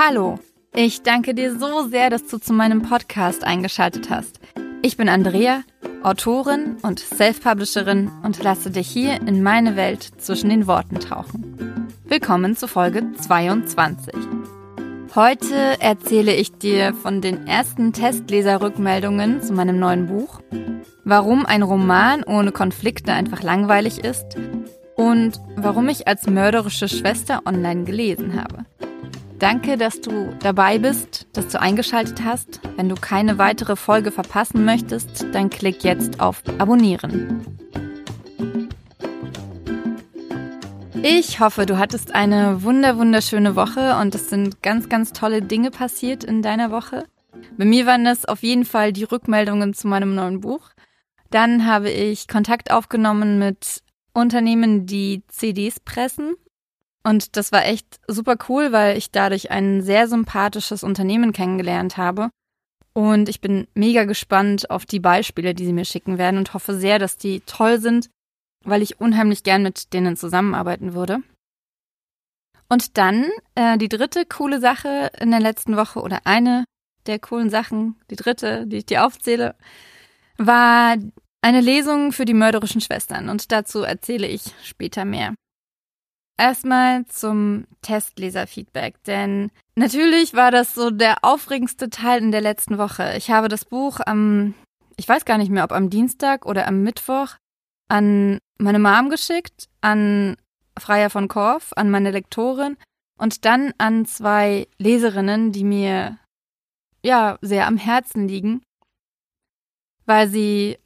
Hallo, ich danke dir so sehr, dass du zu meinem Podcast eingeschaltet hast. Ich bin Andrea, Autorin und Self-Publisherin und lasse dich hier in meine Welt zwischen den Worten tauchen. Willkommen zu Folge 22. Heute erzähle ich dir von den ersten Testleserrückmeldungen zu meinem neuen Buch, warum ein Roman ohne Konflikte einfach langweilig ist und warum ich als mörderische Schwester online gelesen habe. Danke, dass du dabei bist, dass du eingeschaltet hast. Wenn du keine weitere Folge verpassen möchtest, dann klick jetzt auf Abonnieren. Ich hoffe, du hattest eine wunder wunderschöne Woche und es sind ganz, ganz tolle Dinge passiert in deiner Woche. Bei mir waren das auf jeden Fall die Rückmeldungen zu meinem neuen Buch. Dann habe ich Kontakt aufgenommen mit Unternehmen, die CDs pressen und das war echt super cool, weil ich dadurch ein sehr sympathisches Unternehmen kennengelernt habe. Und ich bin mega gespannt auf die Beispiele, die sie mir schicken werden und hoffe sehr, dass die toll sind, weil ich unheimlich gern mit denen zusammenarbeiten würde. Und dann äh, die dritte coole Sache in der letzten Woche oder eine der coolen Sachen, die dritte, die ich dir aufzähle, war eine Lesung für die mörderischen Schwestern. Und dazu erzähle ich später mehr. Erstmal zum Testleserfeedback, denn natürlich war das so der aufregendste Teil in der letzten Woche. Ich habe das Buch am, ich weiß gar nicht mehr, ob am Dienstag oder am Mittwoch an meine Mom geschickt, an Freier von Korf, an meine Lektorin und dann an zwei Leserinnen, die mir ja sehr am Herzen liegen, weil sie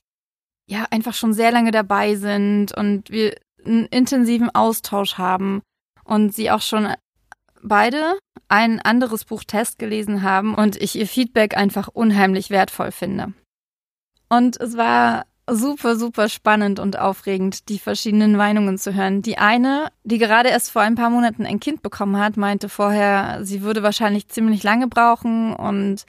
ja einfach schon sehr lange dabei sind und wir einen intensiven Austausch haben und sie auch schon beide ein anderes Buch Test gelesen haben und ich ihr Feedback einfach unheimlich wertvoll finde. Und es war super, super spannend und aufregend, die verschiedenen Meinungen zu hören. Die eine, die gerade erst vor ein paar Monaten ein Kind bekommen hat, meinte vorher, sie würde wahrscheinlich ziemlich lange brauchen und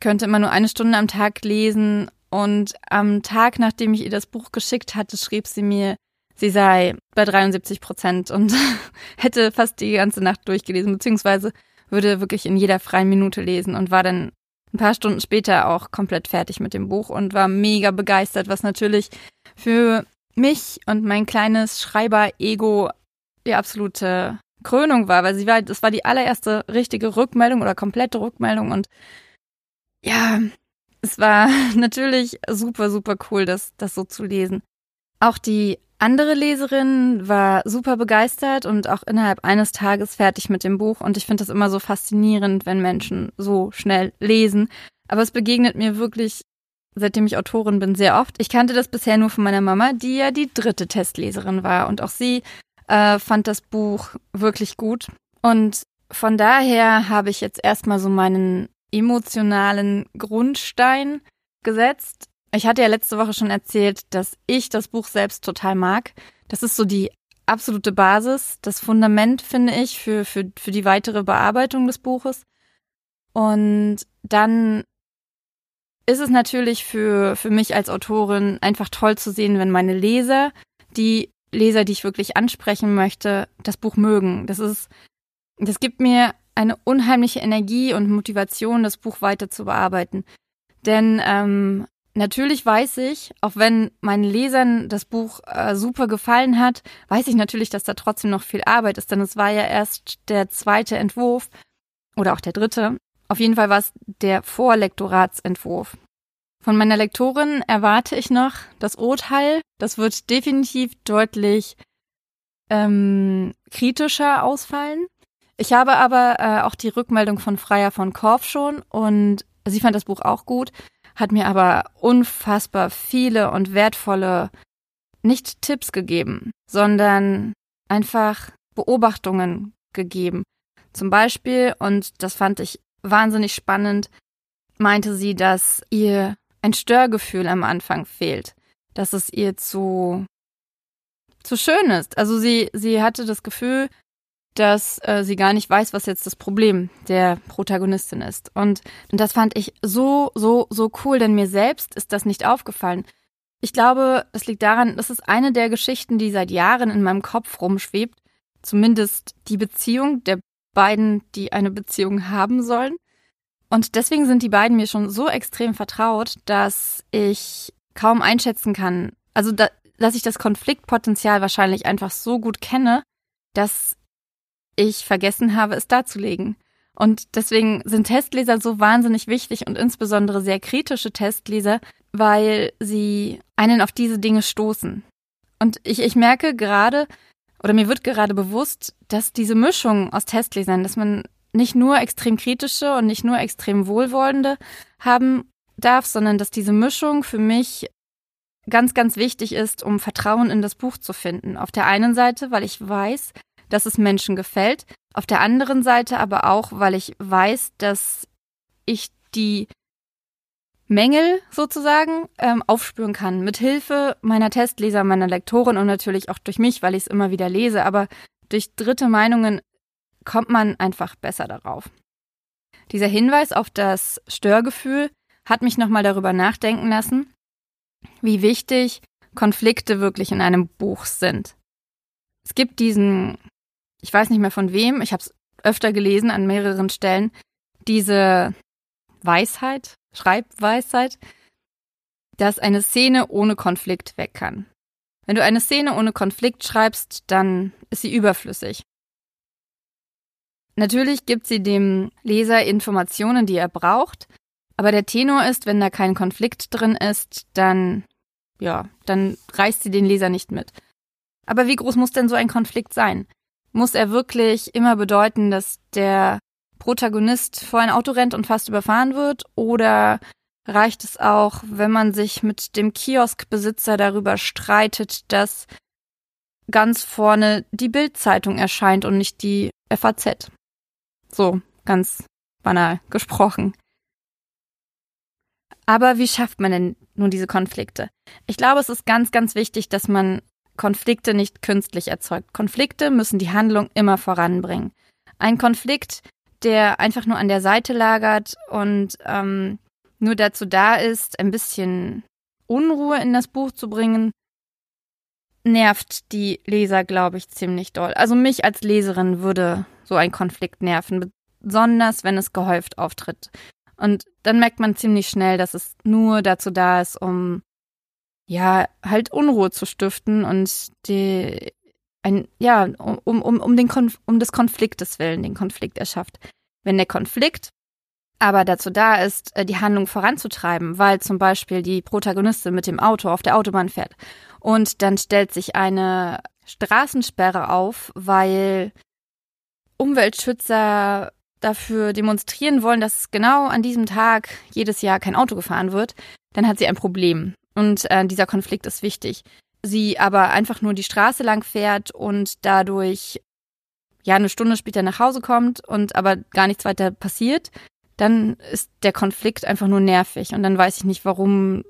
könnte immer nur eine Stunde am Tag lesen. Und am Tag, nachdem ich ihr das Buch geschickt hatte, schrieb sie mir, sie sei bei 73 Prozent und hätte fast die ganze Nacht durchgelesen, beziehungsweise würde wirklich in jeder freien Minute lesen und war dann ein paar Stunden später auch komplett fertig mit dem Buch und war mega begeistert, was natürlich für mich und mein kleines Schreiber-Ego die absolute Krönung war, weil sie war, das war die allererste richtige Rückmeldung oder komplette Rückmeldung und ja, es war natürlich super, super cool, das, das so zu lesen. Auch die andere Leserin war super begeistert und auch innerhalb eines Tages fertig mit dem Buch. Und ich finde das immer so faszinierend, wenn Menschen so schnell lesen. Aber es begegnet mir wirklich, seitdem ich Autorin bin, sehr oft. Ich kannte das bisher nur von meiner Mama, die ja die dritte Testleserin war. Und auch sie äh, fand das Buch wirklich gut. Und von daher habe ich jetzt erstmal so meinen emotionalen Grundstein gesetzt ich hatte ja letzte Woche schon erzählt, dass ich das Buch selbst total mag. Das ist so die absolute Basis, das Fundament, finde ich, für, für, für die weitere Bearbeitung des Buches. Und dann ist es natürlich für, für mich als Autorin einfach toll zu sehen, wenn meine Leser, die Leser, die ich wirklich ansprechen möchte, das Buch mögen. Das ist, das gibt mir eine unheimliche Energie und Motivation, das Buch weiter zu bearbeiten. Denn ähm, Natürlich weiß ich, auch wenn meinen Lesern das Buch äh, super gefallen hat, weiß ich natürlich, dass da trotzdem noch viel Arbeit ist, denn es war ja erst der zweite Entwurf oder auch der dritte. Auf jeden Fall war es der Vorlektoratsentwurf. Von meiner Lektorin erwarte ich noch das Urteil. Das wird definitiv deutlich ähm, kritischer ausfallen. Ich habe aber äh, auch die Rückmeldung von Freier von Korf schon und sie fand das Buch auch gut hat mir aber unfassbar viele und wertvolle, nicht Tipps gegeben, sondern einfach Beobachtungen gegeben. Zum Beispiel, und das fand ich wahnsinnig spannend, meinte sie, dass ihr ein Störgefühl am Anfang fehlt, dass es ihr zu zu schön ist. Also sie sie hatte das Gefühl, dass äh, sie gar nicht weiß, was jetzt das Problem der Protagonistin ist. Und, und das fand ich so, so, so cool, denn mir selbst ist das nicht aufgefallen. Ich glaube, es liegt daran, das ist eine der Geschichten, die seit Jahren in meinem Kopf rumschwebt. Zumindest die Beziehung der beiden, die eine Beziehung haben sollen. Und deswegen sind die beiden mir schon so extrem vertraut, dass ich kaum einschätzen kann, also da, dass ich das Konfliktpotenzial wahrscheinlich einfach so gut kenne, dass ich vergessen habe, es darzulegen. Und deswegen sind Testleser so wahnsinnig wichtig und insbesondere sehr kritische Testleser, weil sie einen auf diese Dinge stoßen. Und ich, ich merke gerade, oder mir wird gerade bewusst, dass diese Mischung aus Testlesern, dass man nicht nur extrem kritische und nicht nur extrem wohlwollende haben darf, sondern dass diese Mischung für mich ganz, ganz wichtig ist, um Vertrauen in das Buch zu finden. Auf der einen Seite, weil ich weiß, dass es Menschen gefällt, auf der anderen Seite aber auch, weil ich weiß, dass ich die Mängel sozusagen ähm, aufspüren kann. Mit Hilfe meiner Testleser, meiner Lektorin und natürlich auch durch mich, weil ich es immer wieder lese. Aber durch dritte Meinungen kommt man einfach besser darauf. Dieser Hinweis auf das Störgefühl hat mich nochmal darüber nachdenken lassen, wie wichtig Konflikte wirklich in einem Buch sind. Es gibt diesen, ich weiß nicht mehr von wem, ich habe es öfter gelesen an mehreren Stellen, diese Weisheit, Schreibweisheit, dass eine Szene ohne Konflikt weg kann. Wenn du eine Szene ohne Konflikt schreibst, dann ist sie überflüssig. Natürlich gibt sie dem Leser Informationen, die er braucht, aber der Tenor ist, wenn da kein Konflikt drin ist, dann, ja, dann reißt sie den Leser nicht mit. Aber wie groß muss denn so ein Konflikt sein? Muss er wirklich immer bedeuten, dass der Protagonist vor ein Auto rennt und fast überfahren wird? Oder reicht es auch, wenn man sich mit dem Kioskbesitzer darüber streitet, dass ganz vorne die Bildzeitung erscheint und nicht die FAZ? So, ganz banal gesprochen. Aber wie schafft man denn nun diese Konflikte? Ich glaube, es ist ganz, ganz wichtig, dass man Konflikte nicht künstlich erzeugt. Konflikte müssen die Handlung immer voranbringen. Ein Konflikt, der einfach nur an der Seite lagert und ähm, nur dazu da ist, ein bisschen Unruhe in das Buch zu bringen, nervt die Leser, glaube ich, ziemlich doll. Also mich als Leserin würde so ein Konflikt nerven, besonders wenn es gehäuft auftritt. Und dann merkt man ziemlich schnell, dass es nur dazu da ist, um ja, halt Unruhe zu stiften und die ein, ja, um, um, um, den Konf um des Konfliktes willen, den Konflikt erschafft. Wenn der Konflikt aber dazu da ist, äh, die Handlung voranzutreiben, weil zum Beispiel die Protagonistin mit dem Auto auf der Autobahn fährt und dann stellt sich eine Straßensperre auf, weil Umweltschützer dafür demonstrieren wollen, dass genau an diesem Tag jedes Jahr kein Auto gefahren wird, dann hat sie ein Problem. Und äh, dieser Konflikt ist wichtig. Sie aber einfach nur die Straße lang fährt und dadurch ja eine Stunde später nach Hause kommt und aber gar nichts weiter passiert, dann ist der Konflikt einfach nur nervig und dann weiß ich nicht, warum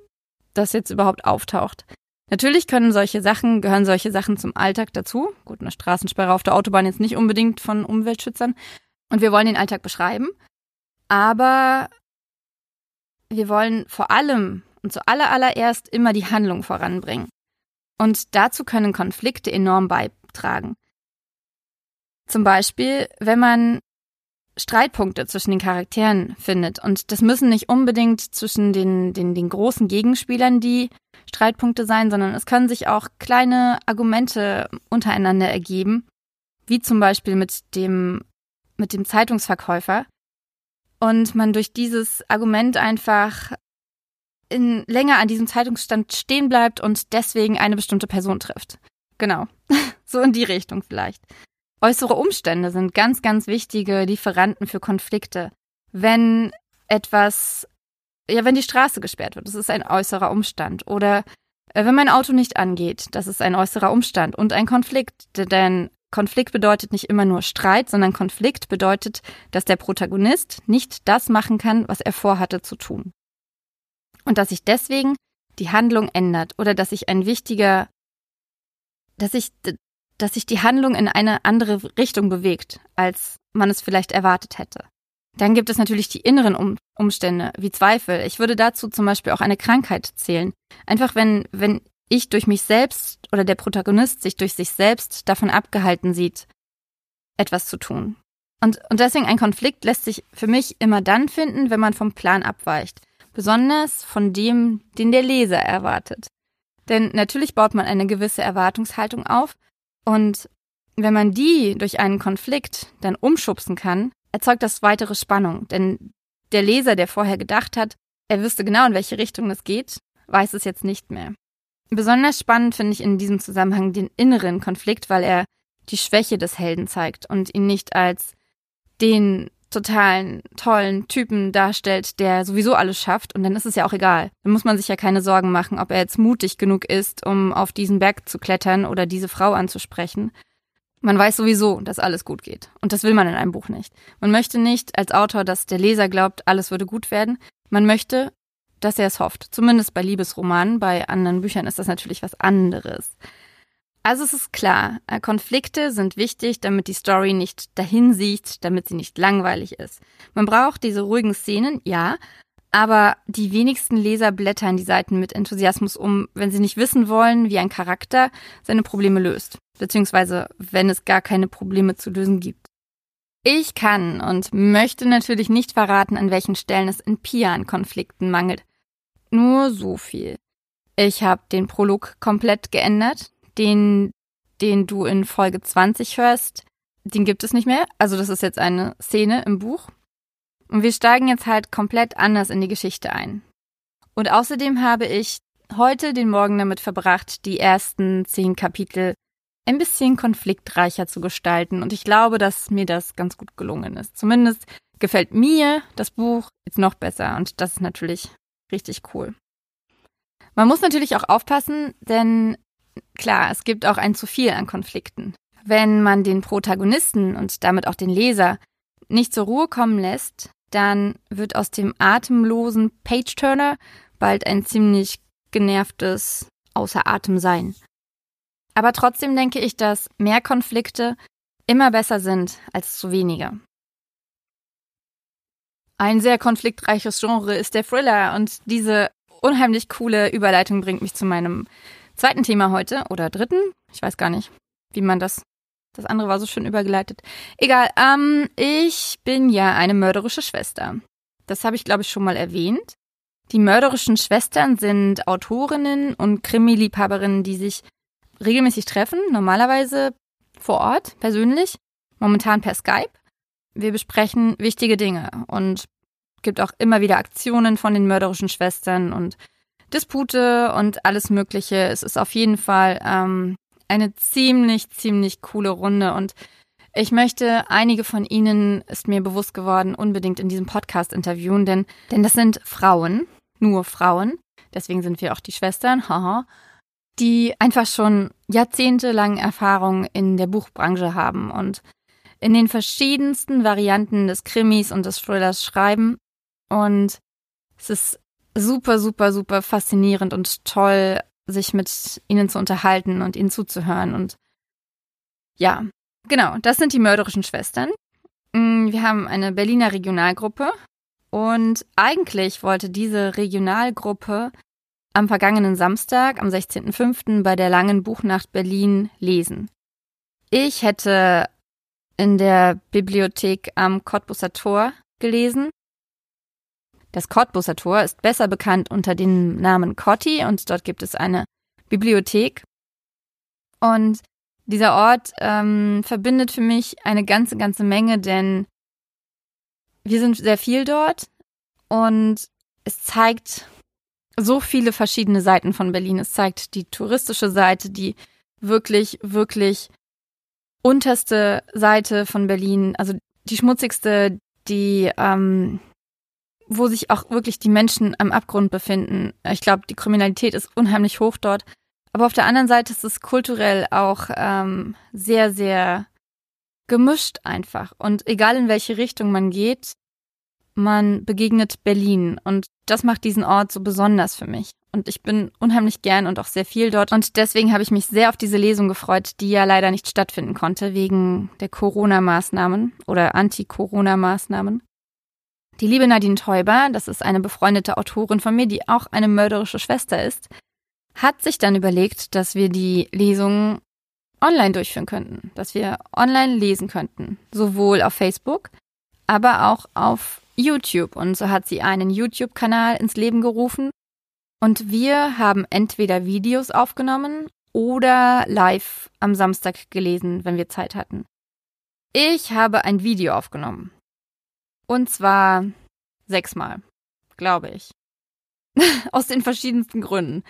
das jetzt überhaupt auftaucht. Natürlich können solche Sachen, gehören solche Sachen zum Alltag dazu. Gut, eine Straßensperre auf der Autobahn jetzt nicht unbedingt von Umweltschützern, und wir wollen den Alltag beschreiben, aber wir wollen vor allem und zuallererst immer die Handlung voranbringen. Und dazu können Konflikte enorm beitragen. Zum Beispiel, wenn man Streitpunkte zwischen den Charakteren findet. Und das müssen nicht unbedingt zwischen den, den, den großen Gegenspielern die Streitpunkte sein, sondern es können sich auch kleine Argumente untereinander ergeben, wie zum Beispiel mit dem mit dem Zeitungsverkäufer und man durch dieses Argument einfach in, länger an diesem Zeitungsstand stehen bleibt und deswegen eine bestimmte Person trifft. Genau. so in die Richtung vielleicht. Äußere Umstände sind ganz, ganz wichtige Lieferanten für Konflikte. Wenn etwas, ja, wenn die Straße gesperrt wird, das ist ein äußerer Umstand. Oder äh, wenn mein Auto nicht angeht, das ist ein äußerer Umstand und ein Konflikt, denn Konflikt bedeutet nicht immer nur Streit, sondern Konflikt bedeutet, dass der Protagonist nicht das machen kann, was er vorhatte zu tun. Und dass sich deswegen die Handlung ändert oder dass sich ein wichtiger, dass sich, dass sich die Handlung in eine andere Richtung bewegt, als man es vielleicht erwartet hätte. Dann gibt es natürlich die inneren um Umstände, wie Zweifel. Ich würde dazu zum Beispiel auch eine Krankheit zählen. Einfach wenn, wenn ich durch mich selbst oder der Protagonist sich durch sich selbst davon abgehalten sieht, etwas zu tun. Und, und deswegen ein Konflikt lässt sich für mich immer dann finden, wenn man vom Plan abweicht. Besonders von dem, den der Leser erwartet. Denn natürlich baut man eine gewisse Erwartungshaltung auf und wenn man die durch einen Konflikt dann umschubsen kann, erzeugt das weitere Spannung. Denn der Leser, der vorher gedacht hat, er wüsste genau, in welche Richtung das geht, weiß es jetzt nicht mehr. Besonders spannend finde ich in diesem Zusammenhang den inneren Konflikt, weil er die Schwäche des Helden zeigt und ihn nicht als den totalen, tollen Typen darstellt, der sowieso alles schafft und dann ist es ja auch egal. Dann muss man sich ja keine Sorgen machen, ob er jetzt mutig genug ist, um auf diesen Berg zu klettern oder diese Frau anzusprechen. Man weiß sowieso, dass alles gut geht. Und das will man in einem Buch nicht. Man möchte nicht als Autor, dass der Leser glaubt, alles würde gut werden. Man möchte, dass er es hofft. Zumindest bei Liebesromanen. Bei anderen Büchern ist das natürlich was anderes. Also es ist klar, äh, Konflikte sind wichtig, damit die Story nicht dahin sieht, damit sie nicht langweilig ist. Man braucht diese ruhigen Szenen, ja, aber die wenigsten Leser blättern die Seiten mit Enthusiasmus um, wenn sie nicht wissen wollen, wie ein Charakter seine Probleme löst, beziehungsweise wenn es gar keine Probleme zu lösen gibt. Ich kann und möchte natürlich nicht verraten, an welchen Stellen es in Pia an Konflikten mangelt. Nur so viel. Ich habe den Prolog komplett geändert, den, den du in Folge 20 hörst, den gibt es nicht mehr. Also das ist jetzt eine Szene im Buch. Und wir steigen jetzt halt komplett anders in die Geschichte ein. Und außerdem habe ich heute den Morgen damit verbracht, die ersten zehn Kapitel ein bisschen konfliktreicher zu gestalten. Und ich glaube, dass mir das ganz gut gelungen ist. Zumindest gefällt mir das Buch jetzt noch besser. Und das ist natürlich richtig cool. Man muss natürlich auch aufpassen, denn Klar, es gibt auch ein zu viel an Konflikten. Wenn man den Protagonisten und damit auch den Leser nicht zur Ruhe kommen lässt, dann wird aus dem atemlosen Page-Turner bald ein ziemlich genervtes Außer Atem sein. Aber trotzdem denke ich, dass mehr Konflikte immer besser sind als zu wenige. Ein sehr konfliktreiches Genre ist der Thriller und diese unheimlich coole Überleitung bringt mich zu meinem zweiten Thema heute oder dritten. Ich weiß gar nicht, wie man das. Das andere war so schön übergeleitet. Egal, ähm, ich bin ja eine mörderische Schwester. Das habe ich, glaube ich, schon mal erwähnt. Die mörderischen Schwestern sind Autorinnen und Krimi-Liebhaberinnen, die sich regelmäßig treffen, normalerweise vor Ort, persönlich, momentan per Skype. Wir besprechen wichtige Dinge und gibt auch immer wieder Aktionen von den mörderischen Schwestern und Dispute und alles Mögliche. Es ist auf jeden Fall ähm, eine ziemlich, ziemlich coole Runde und ich möchte einige von Ihnen, ist mir bewusst geworden, unbedingt in diesem Podcast interviewen, denn, denn das sind Frauen, nur Frauen, deswegen sind wir auch die Schwestern, haha, die einfach schon jahrzehntelang Erfahrung in der Buchbranche haben und in den verschiedensten Varianten des Krimis und des Thrillers schreiben. Und es ist super, super, super faszinierend und toll, sich mit ihnen zu unterhalten und ihnen zuzuhören. Und ja, genau, das sind die mörderischen Schwestern. Mm, wir haben eine Berliner Regionalgruppe und eigentlich wollte diese Regionalgruppe am vergangenen Samstag, am 16.05. bei der langen Buchnacht Berlin lesen. Ich hätte in der Bibliothek am Cottbusser Tor gelesen das Cottbusser Tor ist besser bekannt unter dem Namen Cotti und dort gibt es eine Bibliothek. Und dieser Ort ähm, verbindet für mich eine ganze, ganze Menge, denn wir sind sehr viel dort und es zeigt so viele verschiedene Seiten von Berlin. Es zeigt die touristische Seite, die wirklich, wirklich unterste Seite von Berlin, also die schmutzigste, die ähm, wo sich auch wirklich die Menschen am Abgrund befinden. Ich glaube, die Kriminalität ist unheimlich hoch dort. Aber auf der anderen Seite ist es kulturell auch ähm, sehr, sehr gemischt einfach. Und egal in welche Richtung man geht, man begegnet Berlin. Und das macht diesen Ort so besonders für mich. Und ich bin unheimlich gern und auch sehr viel dort. Und deswegen habe ich mich sehr auf diese Lesung gefreut, die ja leider nicht stattfinden konnte wegen der Corona-Maßnahmen oder Anti-Corona-Maßnahmen. Die liebe Nadine Teuber, das ist eine befreundete Autorin von mir, die auch eine mörderische Schwester ist, hat sich dann überlegt, dass wir die Lesung online durchführen könnten, dass wir online lesen könnten, sowohl auf Facebook, aber auch auf YouTube. Und so hat sie einen YouTube-Kanal ins Leben gerufen. Und wir haben entweder Videos aufgenommen oder live am Samstag gelesen, wenn wir Zeit hatten. Ich habe ein Video aufgenommen. Und zwar sechsmal, glaube ich. Aus den verschiedensten Gründen.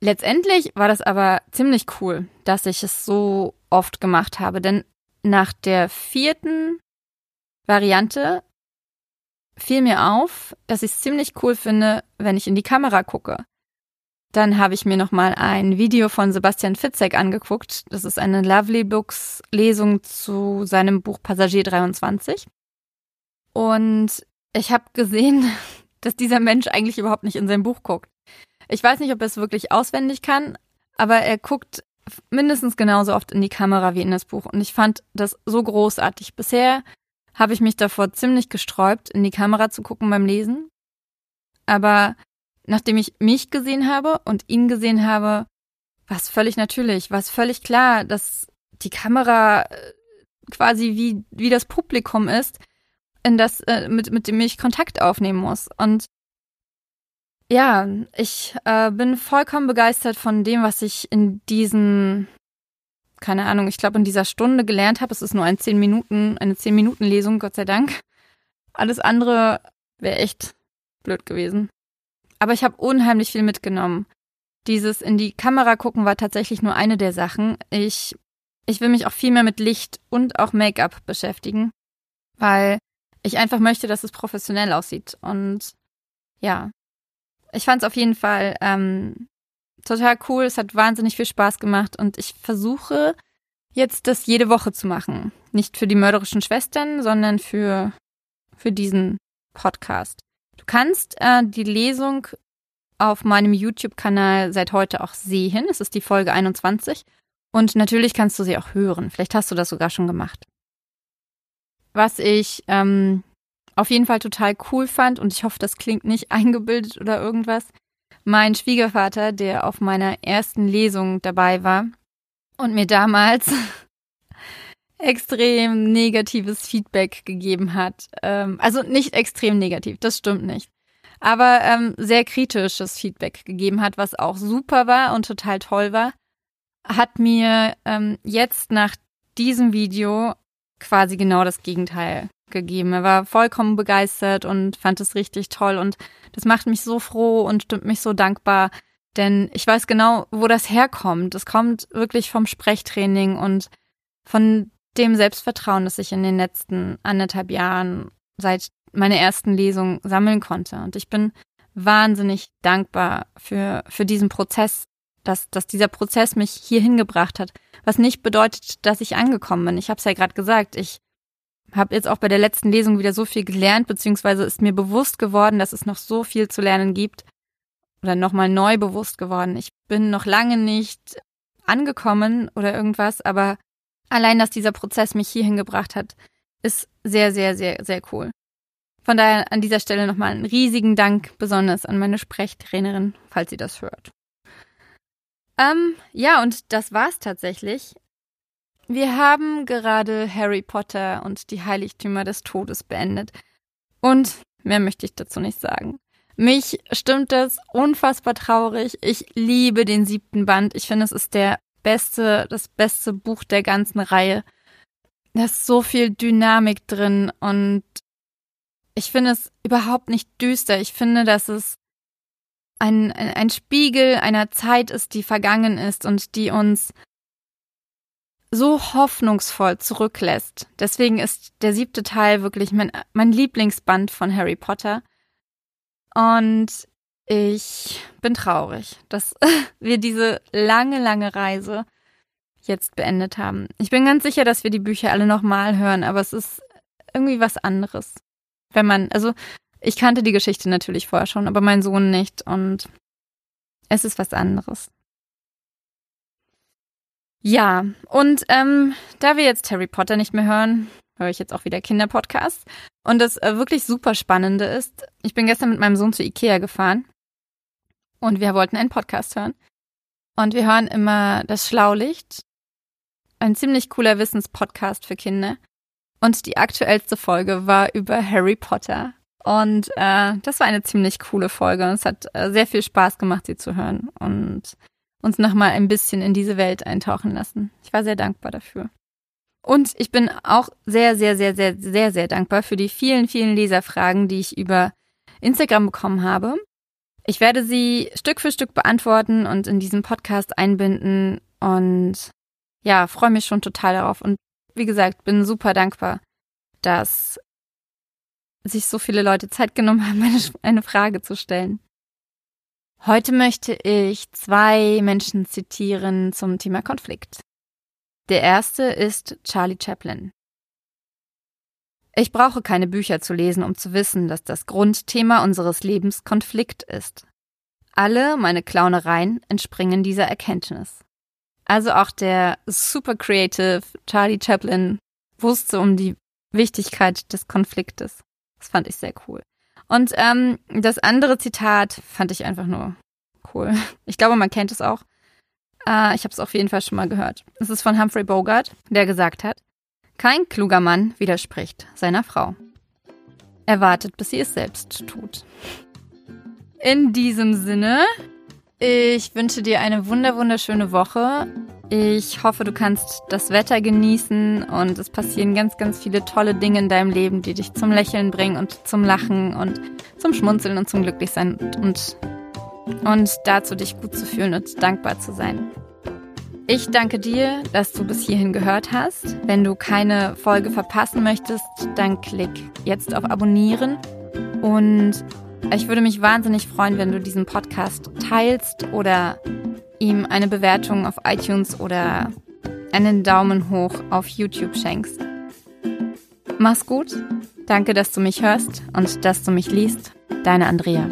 Letztendlich war das aber ziemlich cool, dass ich es so oft gemacht habe, denn nach der vierten Variante fiel mir auf, dass ich es ziemlich cool finde, wenn ich in die Kamera gucke. Dann habe ich mir nochmal ein Video von Sebastian Fitzek angeguckt. Das ist eine Lovely Books Lesung zu seinem Buch Passagier 23. Und ich habe gesehen, dass dieser Mensch eigentlich überhaupt nicht in sein Buch guckt. Ich weiß nicht, ob er es wirklich auswendig kann, aber er guckt mindestens genauso oft in die Kamera wie in das Buch. Und ich fand das so großartig. Bisher habe ich mich davor ziemlich gesträubt, in die Kamera zu gucken beim Lesen. Aber nachdem ich mich gesehen habe und ihn gesehen habe, war es völlig natürlich, war es völlig klar, dass die Kamera äh, quasi wie, wie das Publikum ist, in das, äh, mit, mit dem ich Kontakt aufnehmen muss. Und ja, ich äh, bin vollkommen begeistert von dem, was ich in diesen, keine Ahnung, ich glaube in dieser Stunde gelernt habe. Es ist nur ein zehn Minuten, eine zehn Minuten Lesung, Gott sei Dank. Alles andere wäre echt blöd gewesen. Aber ich habe unheimlich viel mitgenommen. Dieses in die Kamera gucken war tatsächlich nur eine der Sachen. Ich, ich will mich auch viel mehr mit Licht und auch Make-up beschäftigen, weil ich einfach möchte, dass es professionell aussieht. Und ja, ich fand es auf jeden Fall ähm, total cool. Es hat wahnsinnig viel Spaß gemacht und ich versuche jetzt das jede Woche zu machen. Nicht für die mörderischen Schwestern, sondern für, für diesen Podcast. Du kannst äh, die Lesung auf meinem YouTube-Kanal seit heute auch sehen. Es ist die Folge 21. Und natürlich kannst du sie auch hören. Vielleicht hast du das sogar schon gemacht. Was ich ähm, auf jeden Fall total cool fand und ich hoffe, das klingt nicht eingebildet oder irgendwas. Mein Schwiegervater, der auf meiner ersten Lesung dabei war und mir damals extrem negatives Feedback gegeben hat. Ähm, also nicht extrem negativ, das stimmt nicht. Aber ähm, sehr kritisches Feedback gegeben hat, was auch super war und total toll war, hat mir ähm, jetzt nach diesem Video quasi genau das Gegenteil gegeben. Er war vollkommen begeistert und fand es richtig toll und das macht mich so froh und stimmt mich so dankbar, denn ich weiß genau, wo das herkommt. Es kommt wirklich vom Sprechtraining und von dem Selbstvertrauen, das ich in den letzten anderthalb Jahren seit meiner ersten Lesung sammeln konnte. Und ich bin wahnsinnig dankbar für, für diesen Prozess, dass, dass dieser Prozess mich hier hingebracht hat. Was nicht bedeutet, dass ich angekommen bin. Ich habe es ja gerade gesagt, ich habe jetzt auch bei der letzten Lesung wieder so viel gelernt, beziehungsweise ist mir bewusst geworden, dass es noch so viel zu lernen gibt. Oder nochmal neu bewusst geworden. Ich bin noch lange nicht angekommen oder irgendwas, aber allein, dass dieser Prozess mich hierhin gebracht hat, ist sehr, sehr, sehr, sehr cool. Von daher an dieser Stelle nochmal einen riesigen Dank, besonders an meine Sprechtrainerin, falls sie das hört. Ähm, ja, und das war's tatsächlich. Wir haben gerade Harry Potter und die Heiligtümer des Todes beendet. Und mehr möchte ich dazu nicht sagen. Mich stimmt das unfassbar traurig. Ich liebe den siebten Band. Ich finde, es ist der beste, das beste Buch der ganzen Reihe. Da ist so viel Dynamik drin und ich finde es überhaupt nicht düster. Ich finde, dass es ein, ein Spiegel einer Zeit ist, die vergangen ist und die uns so hoffnungsvoll zurücklässt. Deswegen ist der siebte Teil wirklich mein, mein Lieblingsband von Harry Potter. Und ich bin traurig, dass wir diese lange, lange Reise jetzt beendet haben. Ich bin ganz sicher, dass wir die Bücher alle nochmal hören, aber es ist irgendwie was anderes. Wenn man, also ich kannte die Geschichte natürlich vorher schon, aber mein Sohn nicht und es ist was anderes. Ja, und ähm, da wir jetzt Harry Potter nicht mehr hören, höre ich jetzt auch wieder Kinderpodcasts. Und das äh, wirklich super Spannende ist, ich bin gestern mit meinem Sohn zu Ikea gefahren und wir wollten einen Podcast hören. Und wir hören immer das Schlaulicht ein ziemlich cooler Wissenspodcast für Kinder. Und die aktuellste Folge war über Harry Potter. Und äh, das war eine ziemlich coole Folge. Es hat äh, sehr viel Spaß gemacht, sie zu hören und uns nochmal ein bisschen in diese Welt eintauchen lassen. Ich war sehr dankbar dafür. Und ich bin auch sehr, sehr, sehr, sehr, sehr, sehr dankbar für die vielen, vielen Leserfragen, die ich über Instagram bekommen habe. Ich werde sie Stück für Stück beantworten und in diesem Podcast einbinden und ja, freue mich schon total darauf. Und wie gesagt, bin super dankbar, dass sich so viele Leute Zeit genommen haben, eine, eine Frage zu stellen. Heute möchte ich zwei Menschen zitieren zum Thema Konflikt. Der erste ist Charlie Chaplin. Ich brauche keine Bücher zu lesen, um zu wissen, dass das Grundthema unseres Lebens Konflikt ist. Alle meine Clownereien entspringen dieser Erkenntnis. Also auch der super creative Charlie Chaplin wusste um die Wichtigkeit des Konfliktes. Das fand ich sehr cool. Und ähm, das andere Zitat fand ich einfach nur cool. Ich glaube, man kennt es auch. Äh, ich habe es auf jeden Fall schon mal gehört. Es ist von Humphrey Bogart, der gesagt hat, kein kluger Mann widerspricht seiner Frau. Er wartet, bis sie es selbst tut. In diesem Sinne, ich wünsche dir eine wunder wunderschöne Woche. Ich hoffe, du kannst das Wetter genießen und es passieren ganz, ganz viele tolle Dinge in deinem Leben, die dich zum Lächeln bringen und zum Lachen und zum Schmunzeln und zum Glücklichsein und, und dazu dich gut zu fühlen und dankbar zu sein. Ich danke dir, dass du bis hierhin gehört hast. Wenn du keine Folge verpassen möchtest, dann klick jetzt auf Abonnieren und ich würde mich wahnsinnig freuen, wenn du diesen Podcast teilst oder ihm eine Bewertung auf iTunes oder einen Daumen hoch auf YouTube schenkst. Mach's gut. Danke, dass du mich hörst und dass du mich liest. Deine Andrea.